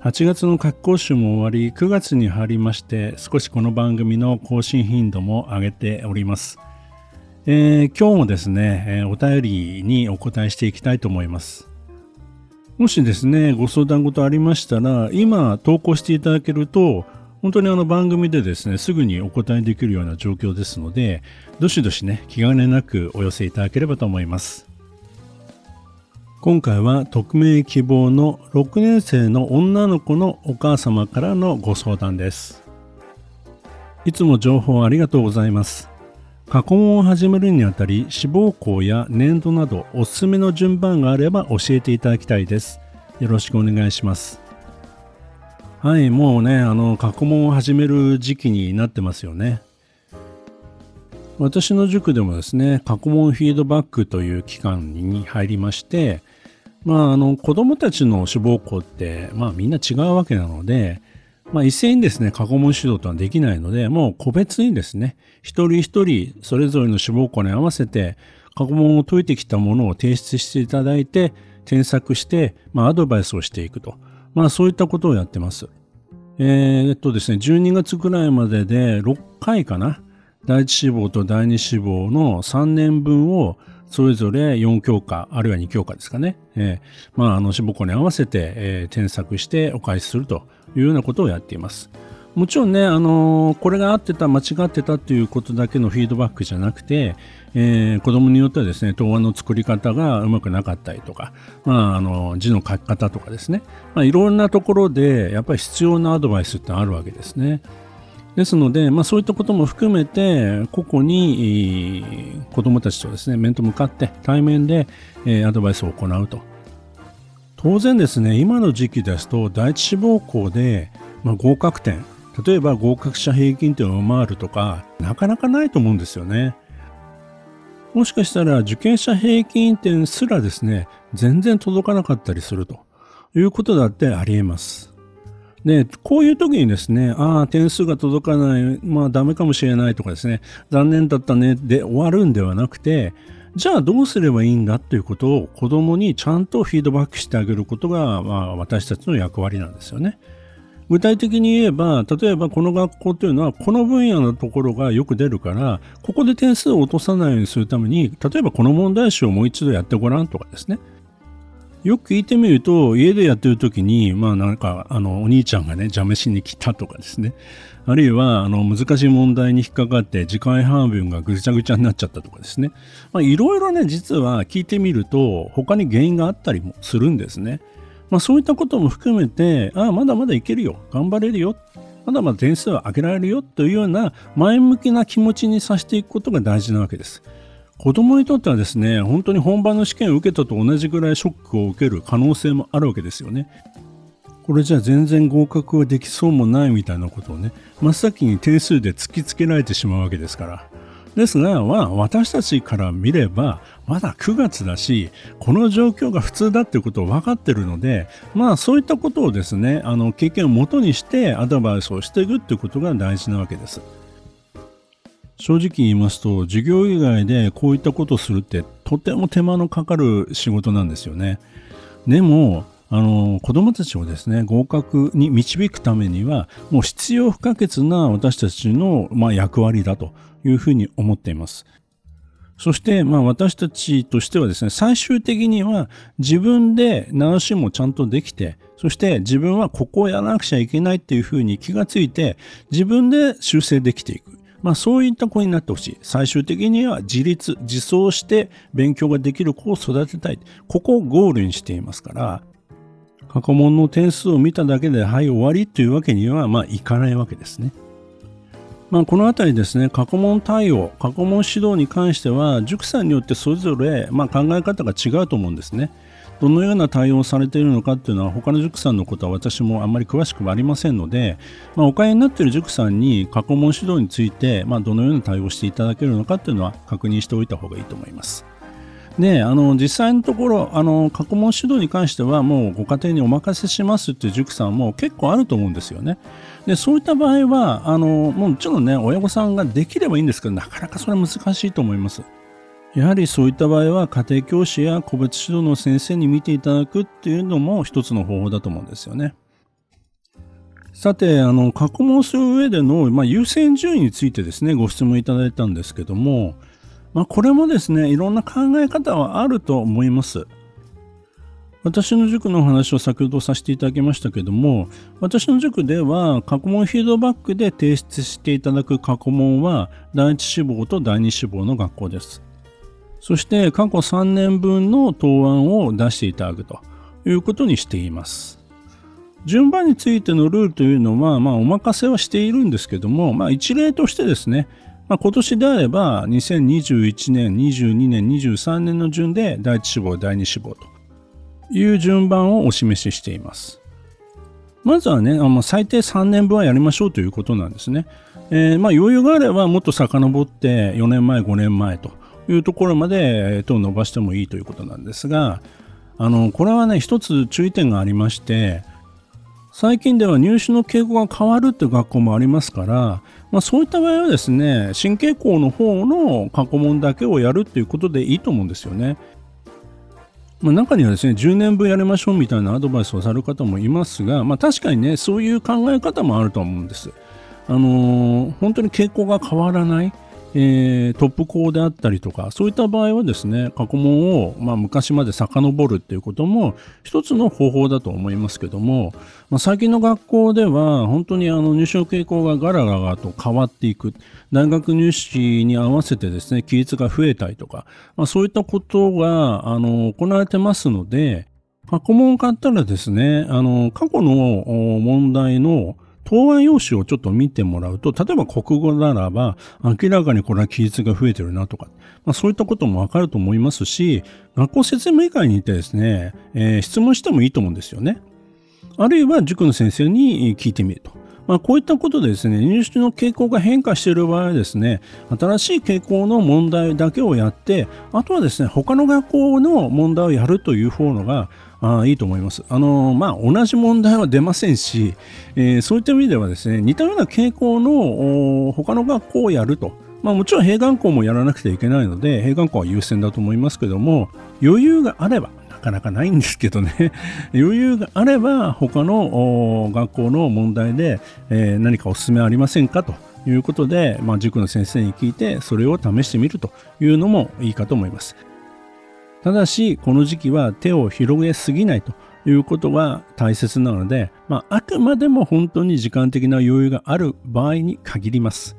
8月の格好週も終わり9月に入りまして少しこの番組の更新頻度も上げております、えー、今日もですね、えー、お便りにお答えしていきたいと思います。もしですねご相談事ありましたら今投稿していただけると本当にあの番組でですねすぐにお答えできるような状況ですのでどしどしね気兼ねなくお寄せいただければと思います。今回は匿名希望の6年生の女の子のお母様からのご相談です。いつも情報ありがとうございます。過去問を始めるにあたり志望校や年度などおすすめの順番があれば教えていただきたいです。よろしくお願いします。はい、もうね、あの、過去問を始める時期になってますよね。私の塾でもですね、過去問フィードバックという期間に入りまして、まあ、あの子どもたちの志望校って、まあ、みんな違うわけなので、まあ、一斉にですね、過去問指導とはできないので、もう個別にですね、一人一人それぞれの志望校に合わせて、過去問を解いてきたものを提出していただいて、添削して、まあ、アドバイスをしていくと。まあ、そういったことをやってます。えー、っとですね、12月くらいまでで6回かな。第一志望と第二志望の3年分をそれぞれ4教科、あるいは2教科ですかね。えー、まあ、あの、志望校に合わせて、えー、添削してお返しするというようなことをやっています。もちろんね、あのー、これが合ってた、間違ってたということだけのフィードバックじゃなくて、えー、子供によってはですね、答案の作り方がうまくなかったりとか、まあ、あの、字の書き方とかですね、まあ、いろんなところで、やっぱり必要なアドバイスってあるわけですね。ですので、まあ、そういったことも含めて個々に子どもたちとですね面と向かって対面で、アドバイスを行うと。当然ですね今の時期ですと第一志望校で、まあ、合格点例えば合格者平均点を上回るとかなかなかないと思うんですよね。もしかしたら受験者平均点すらですね全然届かなかったりするということだってありえます。で、こういう時にですね、ああ、点数が届かない、まあダメかもしれないとかですね、残念だったねで終わるんではなくて、じゃあどうすればいいんだということを子供にちゃんとフィードバックしてあげることが、まあ、私たちの役割なんですよね。具体的に言えば、例えばこの学校というのはこの分野のところがよく出るから、ここで点数を落とさないようにするために、例えばこの問題集をもう一度やってごらんとかですね。よく聞いてみると、家でやってる時に、まあなんか、あの、お兄ちゃんがね、邪魔しに来たとかですね。あるいは、あの、難しい問題に引っかかって、時間配分がぐちゃぐちゃになっちゃったとかですね。まあいろいろね、実は聞いてみると、他に原因があったりもするんですね。まあそういったことも含めて、ああ、まだまだいけるよ。頑張れるよ。まだまだ点数は上げられるよというような前向きな気持ちにさせていくことが大事なわけです。子供にとってはですね、本当に本番の試験を受けたと同じぐらいショックを受ける可能性もあるわけですよね。これじゃあ全然合格はできそうもないみたいなことをね、真っ先に点数で突きつけられてしまうわけですから。ですが、まあ、私たちから見れば、まだ9月だし、この状況が普通だっていうことを分かってるので、まあ、そういったことをですね、あの、経験をもとにしてアドバイスをしていくっていうことが大事なわけです。正直言いますと、授業以外でこういったことをするってとても手間のかかる仕事なんですよね。でも、あの、子供たちをですね、合格に導くためには、もう必要不可欠な私たちの、まあ、役割だというふうに思っています。そして、まあ私たちとしてはですね、最終的には自分で直しもちゃんとできて、そして自分はここをやらなくちゃいけないっていうふうに気がついて、自分で修正できていく。まあ、そういった子になってほしい。最終的には自立、自走して勉強ができる子を育てたい。ここをゴールにしていますから、過去問の点数を見ただけで、はい、終わりというわけには、まあ、いかないわけですね。まあ、このあたりですね、過去問対応、過去問指導に関しては、塾さんによってそれぞれ、まあ、考え方が違うと思うんですね。どのような対応をされているのかっていうのは他の塾さんのことは私もあんまり詳しくはありませんので、まあ、お買いになっている塾さんに過去問指導について、まあ、どのような対応をしていただけるのかっていうのは確認しておいた方がいいと思います。であの実際のところあの過去問指導に関してはもうご家庭にお任せしますっていう塾さんも結構あると思うんですよね。でそういった場合はあのもちろんね親御さんができればいいんですけどなかなかそれは難しいと思います。やはりそういった場合は家庭教師や個別指導の先生に見ていただくっていうのも一つの方法だと思うんですよね。さて、あの、過去問する上での、まあ、優先順位についてですね、ご質問いただいたんですけども、まあ、これもですね、いろんな考え方はあると思います。私の塾のお話を先ほどさせていただきましたけども、私の塾では過去問フィードバックで提出していただく過去問は第一志望と第二志望の学校です。そして過去3年分の答案を出していただくということにしています。順番についてのルールというのは、まあ、お任せはしているんですけども、まあ、一例としてですね、まあ、今年であれば2021年、22年、23年の順で第1志望、第2志望という順番をお示ししています。まずはね、あ最低3年分はやりましょうということなんですね。えー、まあ余裕があればもっと遡って4年前、5年前というところまで手を伸ばしてもいいということなんですが、あの、これはね、一つ注意点がありまして、最近では入試の傾向が変わるっていう学校もありますから、まあ、そういった場合はですね、新傾向の方の過去問だけをやるっていうことでいいと思うんですよね。まあ、中にはですね、10年分やりましょうみたいなアドバイスをされる方もいますが、まあ、確かにね、そういう考え方もあると思うんです。あのー、本当に傾向が変わらない。えー、トップ校であったりとか、そういった場合はですね、過去問を、まあ、昔まで遡るっていうことも一つの方法だと思いますけども、まあ、最近の学校では本当にあの入試の傾向がガラガラと変わっていく、大学入試に合わせてですね、規律が増えたりとか、まあ、そういったことがあの行われてますので、過去問を買ったらですね、あの過去の問題の答案用紙をちょっと見てもらうと、例えば国語ならば、明らかにこれは記述が増えてるなとか、まあ、そういったこともわかると思いますし、学校説明会に行ってですね、えー、質問してもいいと思うんですよね。あるいは塾の先生に聞いてみると。まあ、こういったことでですね、入試の傾向が変化している場合はですね、新しい傾向の問題だけをやって、あとはですね、他の学校の問題をやるという方のが、あいいと思います。あのまあ、同じ問題は出ませんし、えー、そういった意味ではですね、似たような傾向の他の学校をやると。まあ、もちろん併願校もやらなくてはいけないので、併願校は優先だと思いますけども、余裕があれば、なかなかないんですけどね、余裕があれば、他の学校の問題で、えー、何かお勧めありませんか？ということで、まあ、塾の先生に聞いて、それを試してみるというのもいいかと思います。ただし、この時期は手を広げすぎないということが大切なので、まあ、あくまでも本当に時間的な余裕がある場合に限ります。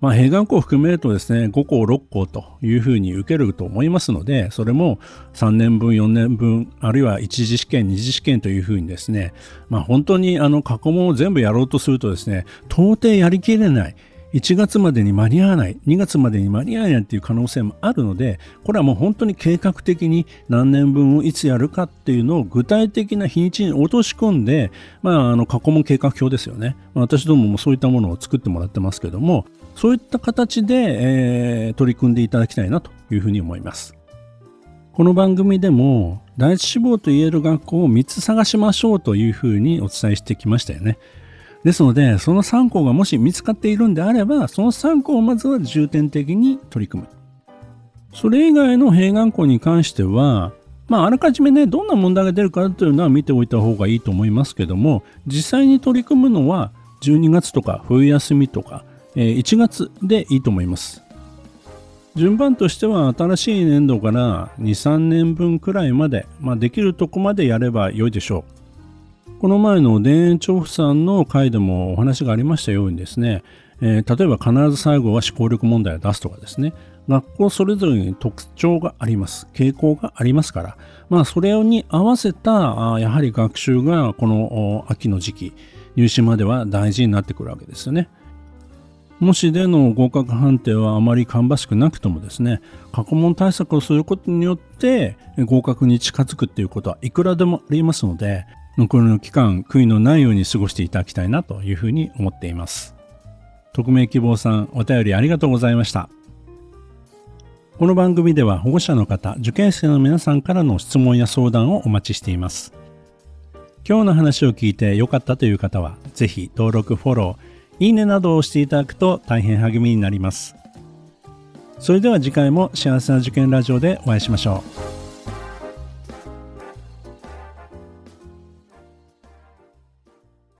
まあ、併願校を含めるとですね、5校、6校というふうに受けると思いますので、それも3年分、4年分、あるいは1次試験、2次試験というふうにですね、まあ、本当にあの過去問を全部やろうとするとですね、到底やりきれない。1月までに間に合わない、2月までに間に合わないっていう可能性もあるので、これはもう本当に計画的に何年分をいつやるかっていうのを具体的な日にちに落とし込んで、まあ、あの過去問計画表ですよね。ま私どももそういったものを作ってもらってますけども、そういった形で、えー、取り組んでいただきたいなというふうに思います。この番組でも第一志望と言える学校を3つ探しましょうというふうにお伝えしてきましたよね。ですので、その3校がもし見つかっているんであれば、その3校をまずは重点的に取り組む。それ以外の併願校に関しては、まあ、あらかじめね、どんな問題が出るかというのは見ておいた方がいいと思いますけども、実際に取り組むのは12月とか冬休みとか、え1月でいいと思います。順番としては新しい年度から2、3年分くらいまで、まあ、できるとこまでやれば良いでしょう。この前の田園調布さんの回でもお話がありましたようにですね、えー、例えば必ず最後は思考力問題を出すとかですね、学校それぞれに特徴があります。傾向がありますから、まあそれに合わせた、あやはり学習がこの秋の時期、入試までは大事になってくるわけですよね。もしでの合格判定はあまり芳しくなくともですね過去問対策をすることによって合格に近づくっていうことはいくらでもありますので残りの期間悔いのないように過ごしていただきたいなというふうに思っています匿名希望さんお便りありがとうございましたこの番組では保護者の方受験生の皆さんからの質問や相談をお待ちしています今日の話を聞いて良かったという方はぜひ登録フォローいいねなどをしていただくと大変励みになります。それでは次回も幸せな受験ラジオでお会いしましょう。